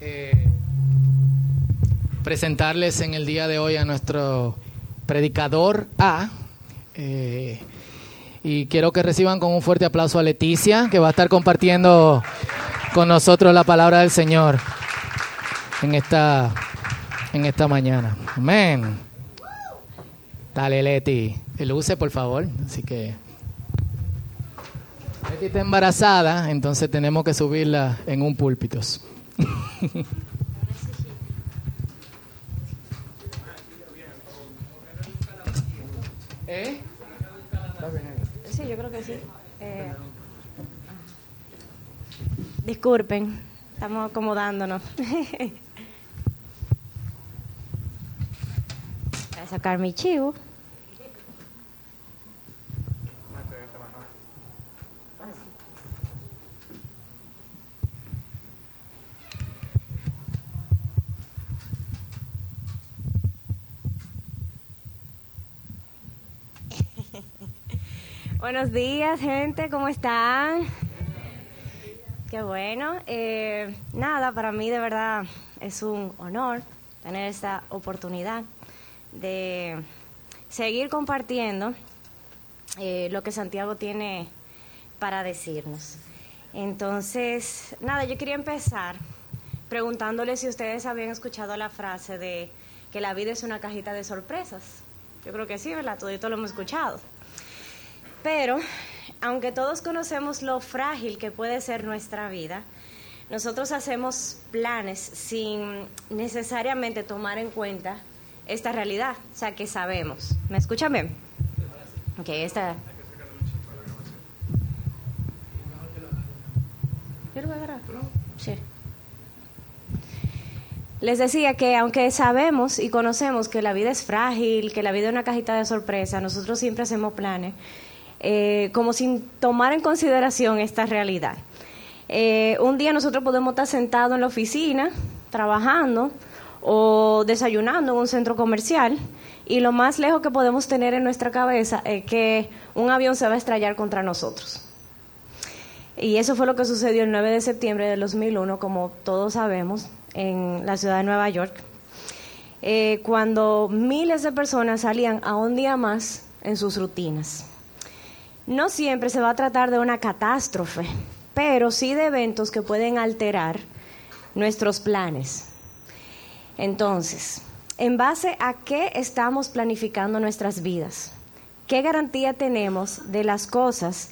eh, presentarles en el día de hoy a nuestro predicador A. Eh, y quiero que reciban con un fuerte aplauso a Leticia, que va a estar compartiendo con nosotros la palabra del Señor en esta, en esta mañana. Amén. Dale, Leti. Luce, por favor. Así que. Leti está embarazada, entonces tenemos que subirla en un púlpito. ¿Eh? Sí, yo creo que sí. Eh, disculpen, estamos acomodándonos. Voy a sacar mi chivo. Buenos días, gente, ¿cómo están? Qué bueno. Eh, nada, para mí de verdad es un honor tener esta oportunidad de seguir compartiendo eh, lo que Santiago tiene para decirnos. Entonces, nada, yo quería empezar preguntándole si ustedes habían escuchado la frase de que la vida es una cajita de sorpresas. Yo creo que sí, ¿verdad? Todito lo hemos escuchado. Pero, aunque todos conocemos lo frágil que puede ser nuestra vida, nosotros hacemos planes sin necesariamente tomar en cuenta esta realidad, o sea, que sabemos. ¿Me escuchan bien? Ok, esta... Sí. Les decía que aunque sabemos y conocemos que la vida es frágil, que la vida es una cajita de sorpresa, nosotros siempre hacemos planes eh, como sin tomar en consideración esta realidad. Eh, un día nosotros podemos estar sentados en la oficina, trabajando o desayunando en un centro comercial y lo más lejos que podemos tener en nuestra cabeza es que un avión se va a estrellar contra nosotros. Y eso fue lo que sucedió el 9 de septiembre de 2001, como todos sabemos, en la ciudad de Nueva York, eh, cuando miles de personas salían a un día más en sus rutinas. No siempre se va a tratar de una catástrofe, pero sí de eventos que pueden alterar nuestros planes. Entonces, ¿en base a qué estamos planificando nuestras vidas? ¿Qué garantía tenemos de las cosas,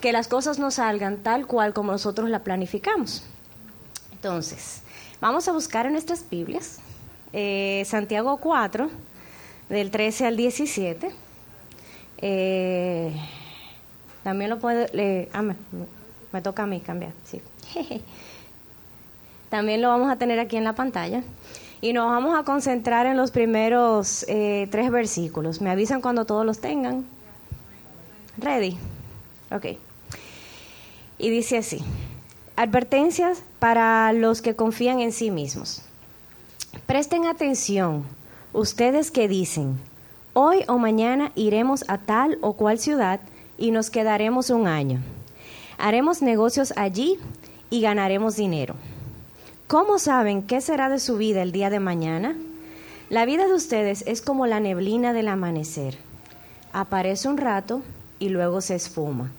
que las cosas no salgan tal cual como nosotros la planificamos? Entonces, vamos a buscar en nuestras Biblias, eh, Santiago 4, del 13 al 17. Eh, también lo puede, le, ah, me, toca a mí cambiar, sí. También lo vamos a tener aquí en la pantalla. Y nos vamos a concentrar en los primeros eh, tres versículos. Me avisan cuando todos los tengan. Ready. Ok. Y dice así. Advertencias para los que confían en sí mismos. Presten atención, ustedes que dicen, hoy o mañana iremos a tal o cual ciudad y nos quedaremos un año. Haremos negocios allí y ganaremos dinero. ¿Cómo saben qué será de su vida el día de mañana? La vida de ustedes es como la neblina del amanecer. Aparece un rato y luego se esfuma.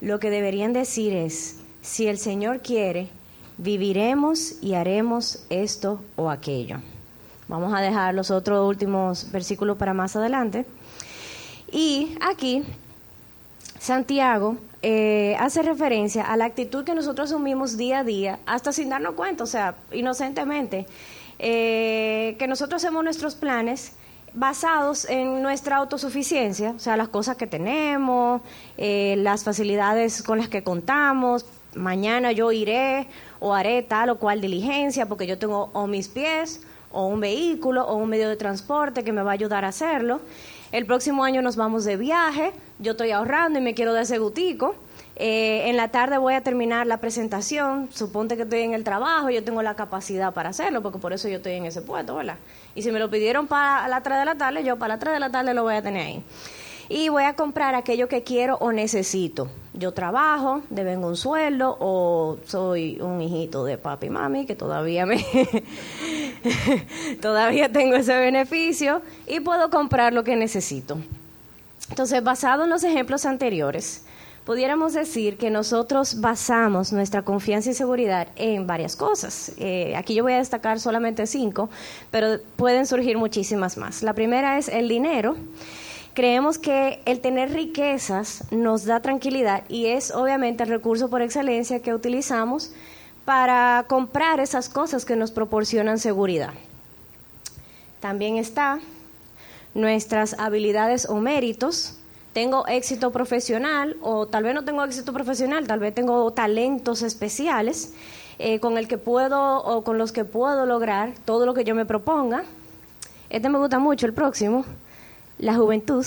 Lo que deberían decir es, si el Señor quiere, viviremos y haremos esto o aquello. Vamos a dejar los otros últimos versículos para más adelante. Y aquí Santiago eh, hace referencia a la actitud que nosotros asumimos día a día, hasta sin darnos cuenta, o sea, inocentemente, eh, que nosotros hacemos nuestros planes basados en nuestra autosuficiencia, o sea, las cosas que tenemos, eh, las facilidades con las que contamos. Mañana yo iré o haré tal o cual diligencia porque yo tengo o mis pies o un vehículo o un medio de transporte que me va a ayudar a hacerlo. El próximo año nos vamos de viaje, yo estoy ahorrando y me quiero dar ese gutico. Eh, en la tarde voy a terminar la presentación, suponte que estoy en el trabajo, yo tengo la capacidad para hacerlo, porque por eso yo estoy en ese puesto, ¿verdad? Y si me lo pidieron para las 3 de la tarde, yo para las 3 de la tarde lo voy a tener ahí. Y voy a comprar aquello que quiero o necesito. Yo trabajo, devengo un sueldo o soy un hijito de papi y mami que todavía me todavía tengo ese beneficio y puedo comprar lo que necesito. Entonces, basado en los ejemplos anteriores, pudiéramos decir que nosotros basamos nuestra confianza y seguridad en varias cosas. Eh, aquí yo voy a destacar solamente cinco, pero pueden surgir muchísimas más. La primera es el dinero. Creemos que el tener riquezas nos da tranquilidad y es obviamente el recurso por excelencia que utilizamos para comprar esas cosas que nos proporcionan seguridad. También está nuestras habilidades o méritos. Tengo éxito profesional o tal vez no tengo éxito profesional, tal vez tengo talentos especiales eh, con el que puedo o con los que puedo lograr todo lo que yo me proponga. Este me gusta mucho, el próximo la juventud.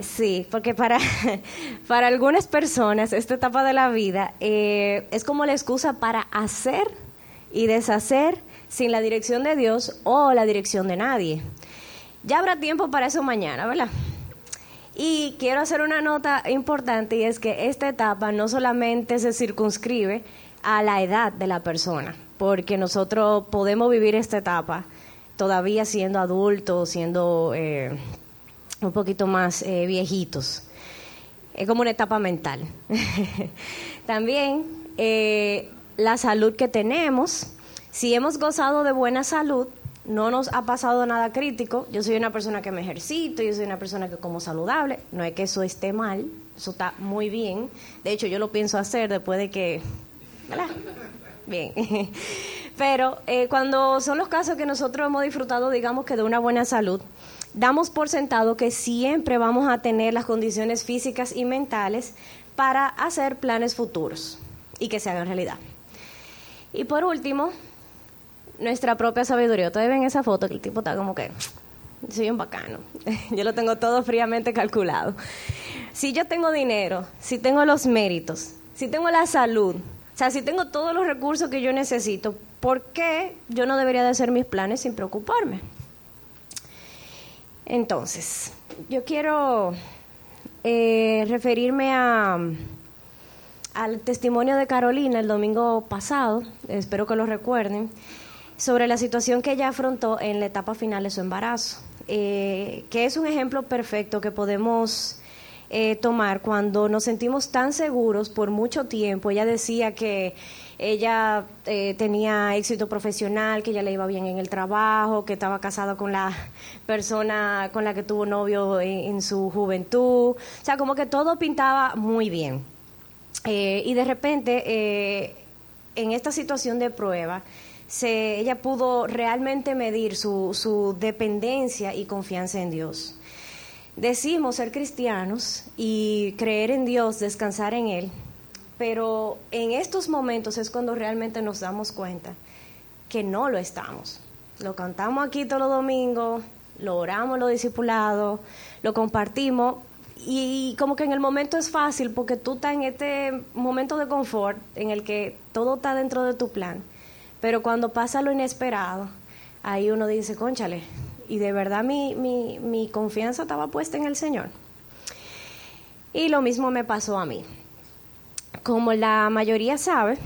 Sí, porque para, para algunas personas esta etapa de la vida eh, es como la excusa para hacer y deshacer sin la dirección de Dios o la dirección de nadie. Ya habrá tiempo para eso mañana, ¿verdad? Y quiero hacer una nota importante y es que esta etapa no solamente se circunscribe a la edad de la persona, porque nosotros podemos vivir esta etapa todavía siendo adultos, siendo eh, un poquito más eh, viejitos. Es como una etapa mental. También eh, la salud que tenemos. Si hemos gozado de buena salud, no nos ha pasado nada crítico. Yo soy una persona que me ejercito, yo soy una persona que como saludable. No es que eso esté mal, eso está muy bien. De hecho, yo lo pienso hacer después de que... Bien. Pero eh, cuando son los casos que nosotros hemos disfrutado, digamos que de una buena salud, damos por sentado que siempre vamos a tener las condiciones físicas y mentales para hacer planes futuros y que se hagan realidad. Y por último, nuestra propia sabiduría. Ustedes ven esa foto que el tipo está como que, soy un bacano. yo lo tengo todo fríamente calculado. Si yo tengo dinero, si tengo los méritos, si tengo la salud, o sea, si tengo todos los recursos que yo necesito, ¿por qué yo no debería de hacer mis planes sin preocuparme? Entonces, yo quiero eh, referirme a, al testimonio de Carolina el domingo pasado, espero que lo recuerden, sobre la situación que ella afrontó en la etapa final de su embarazo, eh, que es un ejemplo perfecto que podemos eh, tomar cuando nos sentimos tan seguros por mucho tiempo. Ella decía que ella eh, tenía éxito profesional, que ella le iba bien en el trabajo, que estaba casada con la persona con la que tuvo novio en, su juventud. O sea, como que todo pintaba muy bien. Eh, y de repente, en esta situación de prueba, se, ella pudo realmente medir su, su dependencia y confianza en Dios decimos ser cristianos y creer en Dios, descansar en Él, pero en estos momentos es cuando realmente nos damos cuenta que no lo estamos. Lo cantamos aquí todos los domingos, lo oramos los discipulados, lo compartimos y como que en el momento es fácil porque tú estás en este momento de confort en el que todo está dentro de tu plan, pero cuando pasa lo inesperado, ahí uno dice, conchale, y de verdad mi, mi, mi confianza estaba puesta en el Señor. Y lo mismo me pasó a mí. Como la mayoría sabe,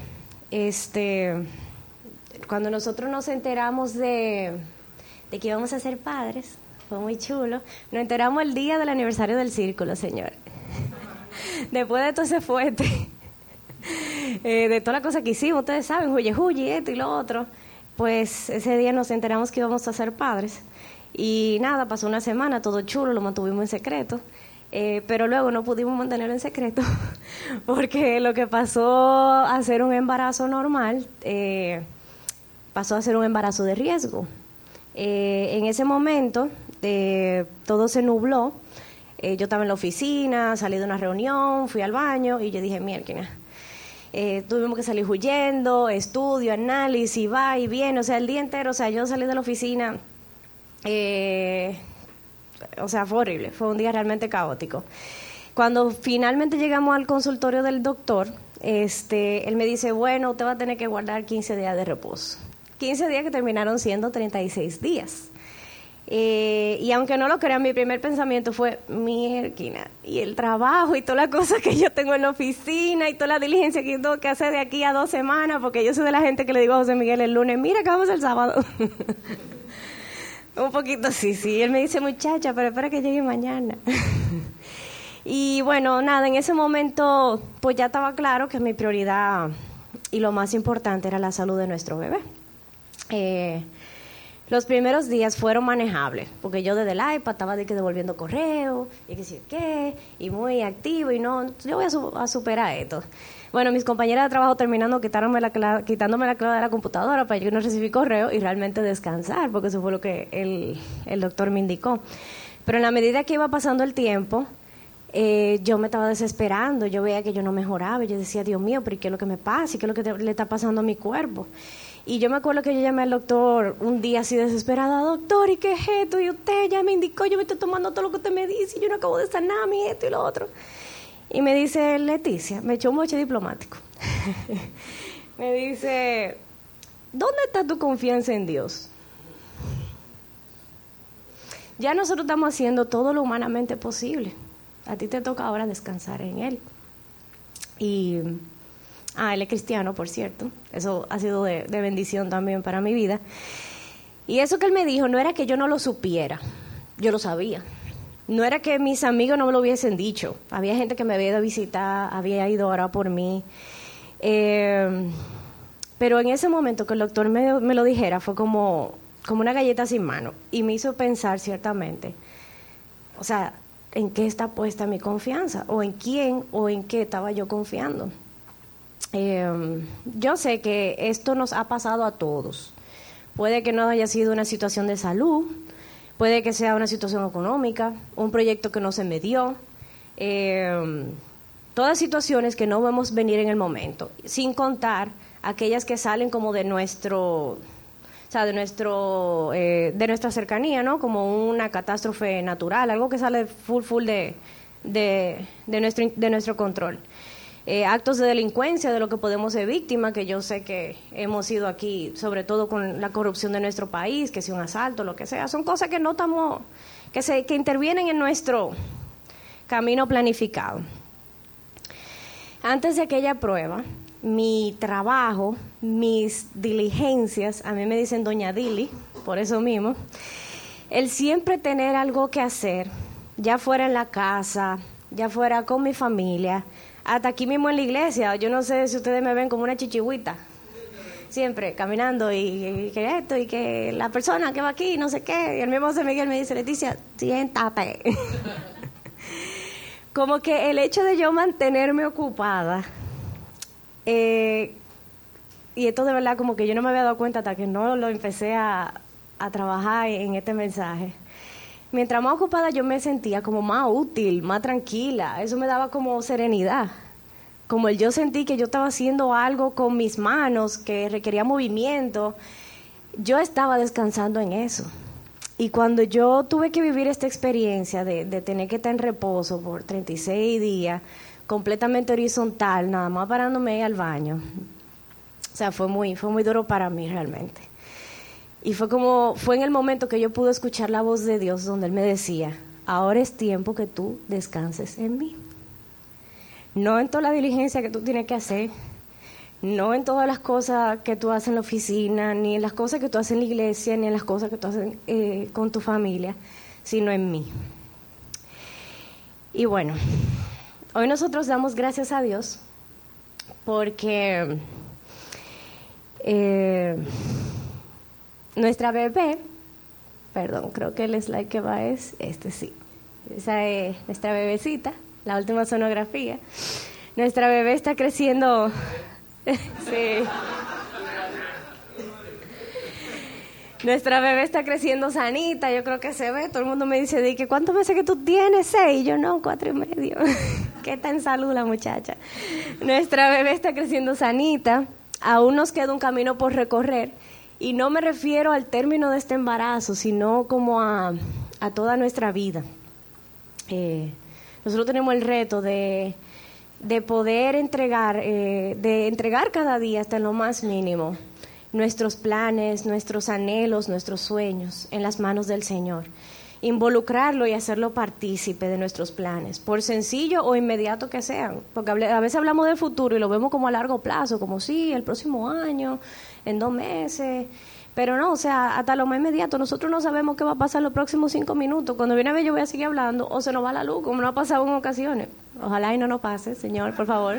este, cuando nosotros nos enteramos de, de que íbamos a ser padres, fue muy chulo, nos enteramos el día del aniversario del círculo, señor. Después de todo ese fuerte, eh, de toda la cosa que hicimos, ustedes saben, huye, huye, esto y lo otro, pues ese día nos enteramos que íbamos a ser padres. Y nada, pasó una semana, todo chulo, lo mantuvimos en secreto. Eh, pero luego no pudimos mantenerlo en secreto porque lo que pasó a ser un embarazo normal eh, pasó a ser un embarazo de riesgo. Eh, en ese momento todo se nubló. yo estaba en la oficina, salí de una reunión, fui al baño y yo dije, mierda, tuvimos que salir huyendo, estudio, análisis, va y viene, o sea, el día entero, o sea, yo salí de la oficina eh, o sea, fue horrible, fue un día realmente caótico. Cuando finalmente llegamos al consultorio del doctor, este, él me dice, bueno, usted va a tener que guardar 15 días de reposo. 15 días que terminaron siendo 36 días. Eh, y aunque no lo crean, mi primer pensamiento fue, mierda, y el trabajo y todas las cosas que yo tengo en la oficina y toda la diligencia que tengo que hacer de aquí a dos semanas, porque yo soy de la gente que le digo a José Miguel el lunes, mira que vamos el sábado. Un poquito sí, sí. Él me dice, muchacha, pero espera que llegue mañana. y bueno, nada, en ese momento pues ya estaba claro que mi prioridad y lo más importante era la salud de nuestro bebé. Eh, los primeros días fueron manejables, porque yo desde el iPad estaba de que devolviendo correo, y que sí, qué, y muy activo, y no, yo voy a, superar esto. Bueno, mis compañeras de trabajo terminando quitándome la, quitándome la clave de la computadora para yo no recibir correo y realmente descansar, porque eso fue lo que el, el doctor me indicó. Pero en la medida que iba pasando el tiempo, eh, yo me estaba desesperando, yo veía que yo no mejoraba, yo decía, Dios mío, pero ¿qué es lo que me pasa? ¿Y qué es lo que le está pasando a mi cuerpo? Y yo me acuerdo que yo llamé al doctor un día así desesperada, doctor, ¿y qué es esto? Y usted ya me indicó, yo me estoy tomando todo lo que usted me dice, yo no acabo de sanar mi esto y lo otro. Y me dice, Leticia, me echó un moche diplomático. me dice, ¿dónde está tu confianza en Dios? Ya nosotros estamos haciendo todo lo humanamente posible. A ti te toca ahora descansar en Él. Y Ah, él es cristiano, por cierto. Eso ha sido de, bendición también para mi vida. Y eso que él me dijo no era que yo no lo supiera, yo lo sabía. No era que mis amigos no me lo hubiesen dicho. Había gente que me había ido a visitar, había ido a orar por mí. Eh, pero en ese momento que el doctor me, me, lo dijera fue como, como una galleta sin mano y me hizo pensar ciertamente, o sea, ¿en qué está puesta mi confianza? ¿O en quién o en qué estaba yo confiando? Eh, yo sé que esto nos ha pasado a todos. Puede que no haya sido una situación de salud, puede que sea una situación económica, un proyecto que no se me dio, eh, todas situaciones que no vemos venir en el momento, sin contar aquellas que salen como de nuestro, o sea, de nuestro, eh, de nuestra cercanía, ¿no? Como una catástrofe natural, algo que sale full, full de, de, de nuestro, de nuestro control. Eh, actos de delincuencia de lo que podemos ser víctimas, que yo sé que hemos sido aquí, sobre todo con la corrupción de nuestro país, que sea un asalto, lo que sea, son cosas que no estamos, que, se, que intervienen en nuestro camino planificado. Antes de aquella prueba, mi trabajo, mis diligencias, a mí me dicen doña Dili, por eso mismo, el siempre tener algo que hacer, ya fuera en la casa, ya fuera con mi familia, hasta aquí mismo en la iglesia. Yo no sé si ustedes me ven como una chichihuita. Siempre caminando y, que esto y que la persona que va aquí, no sé qué. Y el mismo José Miguel me dice, Leticia, siéntate. como que el hecho de yo mantenerme ocupada, eh, y esto de verdad como que yo no me había dado cuenta hasta que no lo empecé a, a trabajar en este mensaje mientras más ocupada yo me sentía como más útil, más tranquila. Eso me daba como serenidad. Como el yo sentí que yo estaba haciendo algo con mis manos que requería movimiento, yo estaba descansando en eso. Y cuando yo tuve que vivir esta experiencia de, de tener que estar en reposo por 36 días, completamente horizontal, nada más parándome al baño, o sea, fue muy, fue muy duro para mí realmente. Y fue como, fue en el momento que yo pude escuchar la voz de Dios donde Él me decía, ahora es tiempo que tú descanses en mí. No en toda la diligencia que tú tienes que hacer, no en todas las cosas que tú haces en la oficina, ni en las cosas que tú haces en la iglesia, ni en las cosas que tú haces eh, con tu familia, sino en mí. Y bueno, hoy nosotros damos gracias a Dios porque... Eh, nuestra bebé, perdón, creo que el slide que va es este, sí. Esa es nuestra bebecita, la última sonografía. Nuestra bebé está creciendo. sí. Nuestra bebé está creciendo sanita, yo creo que se ve. Todo el mundo me dice, que ¿cuántos meses que tú tienes? Seis. Yo no, cuatro y medio. ¿Qué tan salud la muchacha? Nuestra bebé está creciendo sanita. Aún nos queda un camino por recorrer y no me refiero al término de este embarazo, sino como a, toda nuestra vida. Eh, nosotros tenemos el reto de, poder entregar, eh, de entregar cada día hasta lo más mínimo nuestros planes, nuestros anhelos, nuestros sueños en las manos del Señor. Involucrarlo y hacerlo partícipe de nuestros planes, por sencillo o inmediato que sean. Porque a veces hablamos del futuro y lo vemos como a largo plazo, como sí, el próximo año, en dos meses. Pero no, o sea, hasta lo más inmediato, nosotros no sabemos qué va a pasar los próximos cinco minutos. Cuando viene a ver, yo voy a seguir hablando o se nos va la luz, como no ha pasado en ocasiones. Ojalá y no nos pase, Señor, por favor.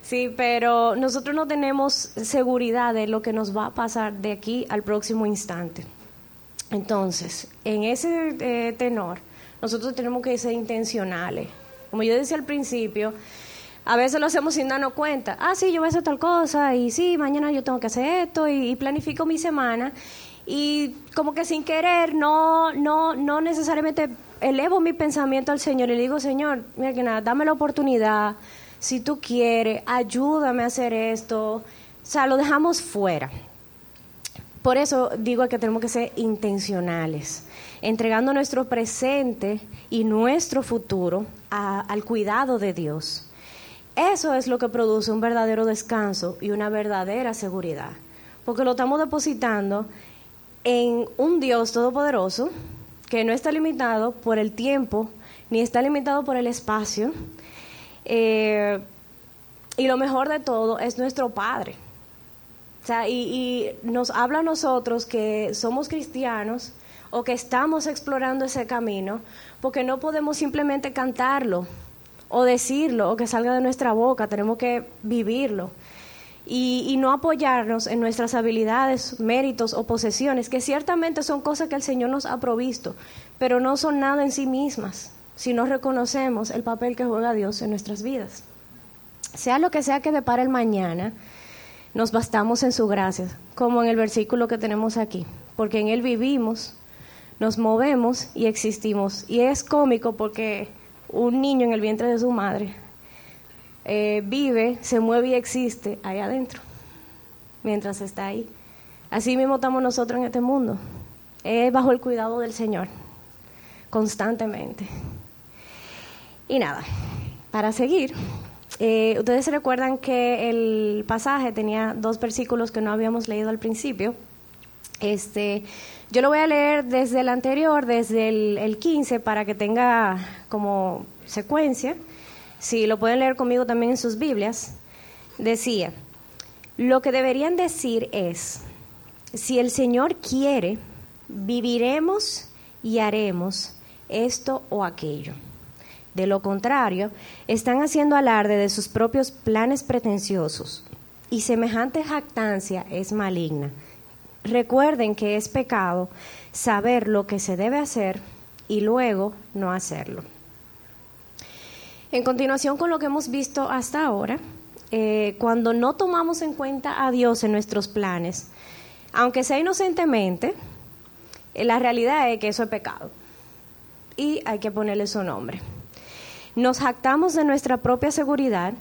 Sí, pero nosotros no tenemos seguridad de lo que nos va a pasar de aquí al próximo instante. Entonces, en ese eh, tenor, nosotros tenemos que ser intencionales. Como yo decía al principio, a veces lo hacemos sin darnos cuenta. Ah, sí, yo voy a hacer tal cosa y sí, mañana yo tengo que hacer esto y, planifico mi semana y como que sin querer no no no necesariamente elevo mi pensamiento al Señor y le digo, Señor, mira que nada, dame la oportunidad, si tú quieres, ayúdame a hacer esto. O sea, lo dejamos fuera. Por eso digo que tenemos que ser intencionales, entregando nuestro presente y nuestro futuro al cuidado de Dios. Eso es lo que produce un verdadero descanso y una verdadera seguridad, porque lo estamos depositando en un Dios todopoderoso que no está limitado por el tiempo, ni está limitado por el espacio, eh, y lo mejor de todo es nuestro Padre. O sea, y, nos habla a nosotros que somos cristianos o que estamos explorando ese camino, porque no podemos simplemente cantarlo o decirlo o que salga de nuestra boca, tenemos que vivirlo. Y, no apoyarnos en nuestras habilidades, méritos o posesiones, que ciertamente son cosas que el Señor nos ha provisto, pero no son nada en sí mismas si no reconocemos el papel que juega Dios en nuestras vidas. Sea lo que sea que depara el mañana, nos bastamos en su gracia, como en el versículo que tenemos aquí, porque en Él vivimos, nos movemos y existimos. Y es cómico porque un niño en el vientre de su madre eh, vive, se mueve y existe ahí adentro, mientras está ahí. Así mismo estamos nosotros en este mundo, es bajo el cuidado del Señor, constantemente. Y nada, para seguir, eh, ustedes se recuerdan que el pasaje tenía dos versículos que no habíamos leído al principio. Este, yo lo voy a leer desde el anterior, desde el, el 15, para que tenga como secuencia. Si lo pueden leer conmigo también en sus Biblias. Decía, lo que deberían decir es, si el Señor quiere, viviremos y haremos esto o aquello. De lo contrario, están haciendo alarde de sus propios planes pretenciosos y semejante jactancia es maligna. Recuerden que es pecado saber lo que se debe hacer y luego no hacerlo. En continuación con lo que hemos visto hasta ahora, eh, cuando no tomamos en cuenta a Dios en nuestros planes, aunque sea inocentemente, eh, la realidad es que eso es pecado y hay que ponerle su nombre nos jactamos de nuestra propia seguridad,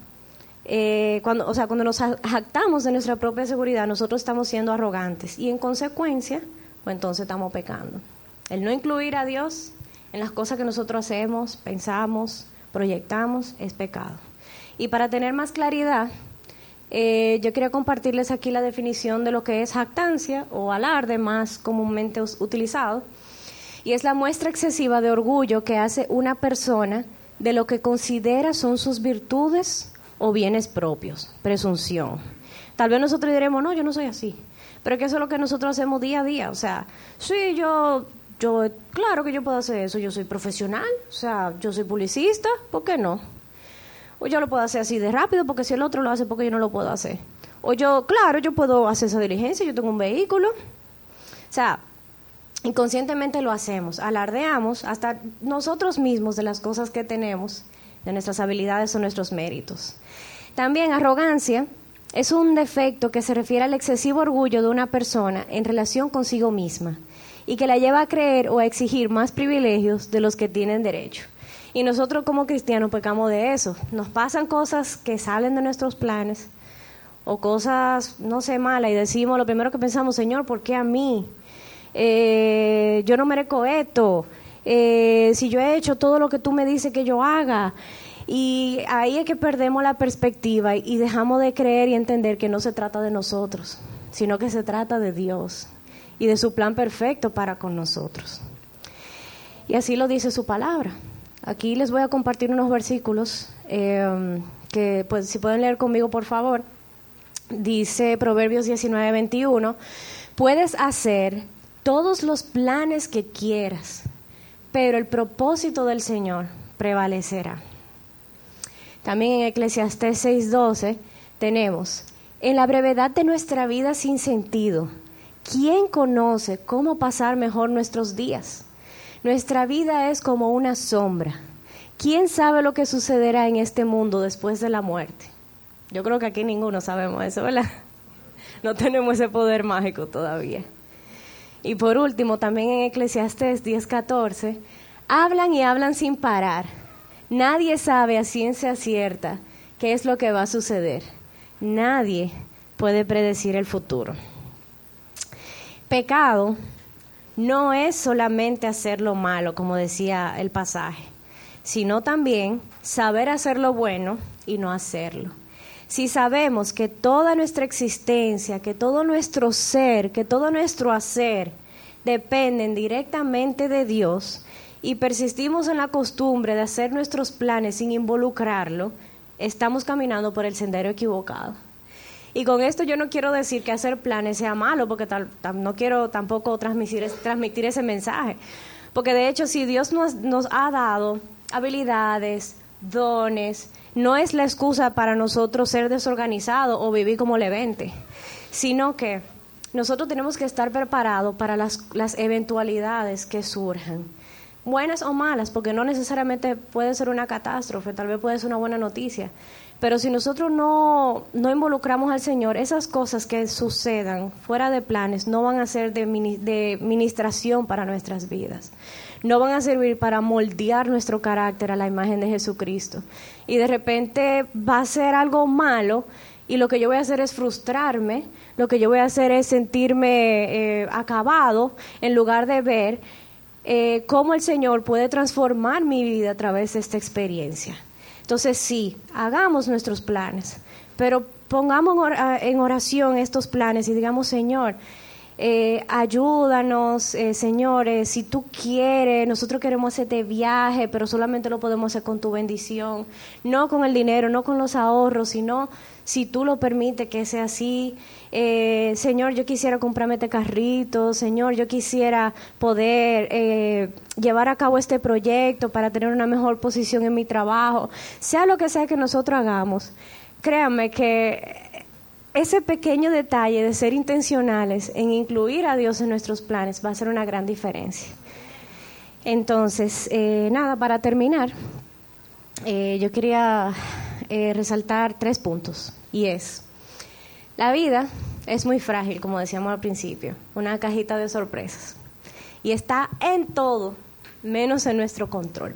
eh, cuando, o sea, cuando nos jactamos de nuestra propia seguridad, nosotros estamos siendo arrogantes y en consecuencia, pues entonces estamos pecando. El no incluir a Dios en las cosas que nosotros hacemos, pensamos, proyectamos, es pecado. Y para tener más claridad, eh, yo quería compartirles aquí la definición de lo que es jactancia o alarde más comúnmente utilizado. Y es la muestra excesiva de orgullo que hace una persona de lo que considera son sus virtudes o bienes propios, presunción. Tal vez nosotros diremos, no, yo no soy así, pero es que eso es lo que nosotros hacemos día a día, o sea, sí, yo, yo, claro que yo puedo hacer eso, yo soy profesional, o sea, yo soy publicista, ¿por qué no? O yo lo puedo hacer así de rápido, porque si el otro lo hace, porque yo no lo puedo hacer? O yo, claro, yo puedo hacer esa diligencia, yo tengo un vehículo. O sea, inconscientemente lo hacemos, alardeamos hasta nosotros mismos de las cosas que tenemos, de nuestras habilidades o nuestros méritos. También arrogancia es un defecto que se refiere al excesivo orgullo de una persona en relación consigo misma y que la lleva a creer o a exigir más privilegios de los que tienen derecho. Y nosotros como cristianos pecamos de eso. Nos pasan cosas que salen de nuestros planes o cosas, no sé, malas y decimos lo primero que pensamos, Señor, ¿por qué a mí? eh, yo no merezco esto, eh, si yo he hecho todo lo que tú me dices que yo haga. Y ahí es que perdemos la perspectiva y dejamos de creer y entender que no se trata de nosotros, sino que se trata de Dios y de su plan perfecto para con nosotros. Y así lo dice su palabra. Aquí les voy a compartir unos versículos eh, que, pues, si pueden leer conmigo, por favor. Dice Proverbios 19, 21, puedes hacer todos los planes que quieras, pero el propósito del Señor prevalecerá. También en Eclesiastés 6:12 tenemos, en la brevedad de nuestra vida sin sentido, ¿quién conoce cómo pasar mejor nuestros días? Nuestra vida es como una sombra. ¿Quién sabe lo que sucederá en este mundo después de la muerte? Yo creo que aquí ninguno sabemos eso, ¿verdad? No tenemos ese poder mágico todavía. Y por último, también en Eclesiastés 10:14, hablan y hablan sin parar. Nadie sabe a ciencia cierta qué es lo que va a suceder. Nadie puede predecir el futuro. Pecado no es solamente hacer lo malo, como decía el pasaje, sino también saber hacer lo bueno y no hacerlo si sabemos que toda nuestra existencia, que todo nuestro ser, que todo nuestro hacer dependen directamente de Dios y persistimos en la costumbre de hacer nuestros planes sin involucrarlo, estamos caminando por el sendero equivocado. Y con esto yo no quiero decir que hacer planes sea malo, porque no quiero tampoco transmitir, transmitir ese mensaje. Porque de hecho, si Dios nos, nos ha dado habilidades, dones, no es la excusa para nosotros ser desorganizados o vivir como levente, sino que nosotros tenemos que estar preparados para las, las eventualidades que surjan, buenas o malas, porque no necesariamente puede ser una catástrofe, tal vez puede ser una buena noticia, pero si nosotros no, no involucramos al Señor, esas cosas que sucedan fuera de planes no van a ser de, de ministración para nuestras vidas no van a servir para moldear nuestro carácter a la imagen de Jesucristo. Y de repente va a ser algo malo y lo que yo voy a hacer es frustrarme, lo que yo voy a hacer es sentirme eh, acabado en lugar de ver eh, cómo el Señor puede transformar mi vida a través de esta experiencia. Entonces sí, hagamos nuestros planes, pero pongamos en oración estos planes y digamos, Señor, eh, ayúdanos, eh, señores, si tú quieres, nosotros queremos hacerte viaje, pero solamente lo podemos hacer con tu bendición, no con el dinero, no con los ahorros, sino si tú lo permites que sea así. Eh, señor, yo quisiera comprarme este carrito, Señor, yo quisiera poder eh, llevar a cabo este proyecto para tener una mejor posición en mi trabajo, sea lo que sea que nosotros hagamos. Créanme que ese pequeño detalle de ser intencionales en incluir a Dios en nuestros planes va a ser una gran diferencia. Entonces, eh, nada, para terminar, eh, yo quería eh, resaltar tres puntos. Y es, la vida es muy frágil, como decíamos al principio, una cajita de sorpresas. Y está en todo, menos en nuestro control.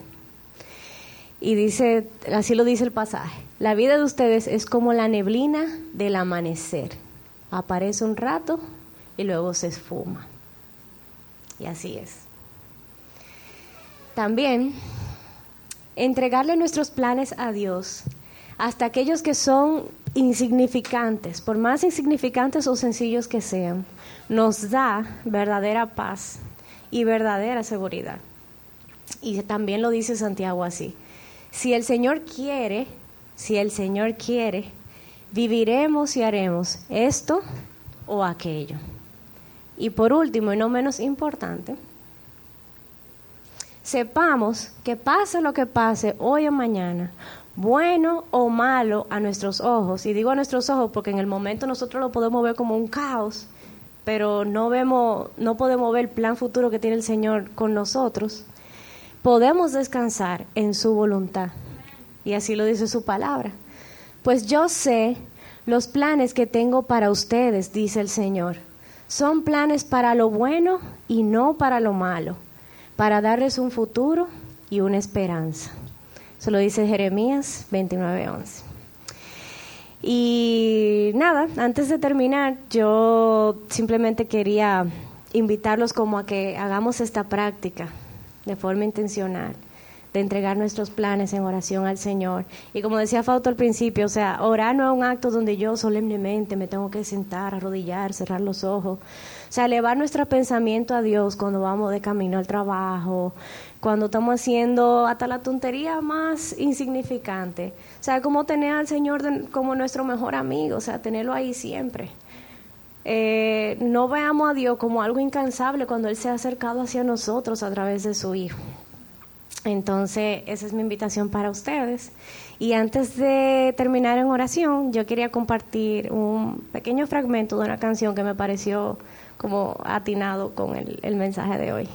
Y dice, así lo dice el pasaje. La vida de ustedes es como la neblina del amanecer. Aparece un rato y luego se esfuma. Y así es. También entregarle nuestros planes a Dios, hasta aquellos que son insignificantes, por más insignificantes o sencillos que sean, nos da verdadera paz y verdadera seguridad. Y también lo dice Santiago así. Si el Señor quiere, si el Señor quiere, viviremos y haremos esto o aquello. Y por último, y no menos importante, sepamos que pase lo que pase hoy o mañana, bueno o malo a nuestros ojos, y digo a nuestros ojos porque en el momento nosotros lo podemos ver como un caos, pero no vemos, no podemos ver el plan futuro que tiene el Señor con nosotros podemos descansar en su voluntad. Y así lo dice su palabra. Pues yo sé los planes que tengo para ustedes, dice el Señor. Son planes para lo bueno y no para lo malo, para darles un futuro y una esperanza. Eso lo dice Jeremías 29:11. Y nada, antes de terminar, yo simplemente quería invitarlos como a que hagamos esta práctica de forma intencional, de entregar nuestros planes en oración al Señor. Y como decía Fausto al principio, o sea, orar no es un acto donde yo solemnemente me tengo que sentar, arrodillar, cerrar los ojos. O sea, elevar nuestro pensamiento a Dios cuando vamos de camino al trabajo, cuando estamos haciendo hasta la tontería más insignificante. O sea, como tener al Señor como nuestro mejor amigo, o sea, tenerlo ahí siempre. Eh, no veamos a Dios como algo incansable cuando Él se ha acercado hacia nosotros a través de su Hijo. Entonces, esa es mi invitación para ustedes. Y antes de terminar en oración, yo quería compartir un pequeño fragmento de una canción que me pareció como atinado con el, el mensaje de hoy.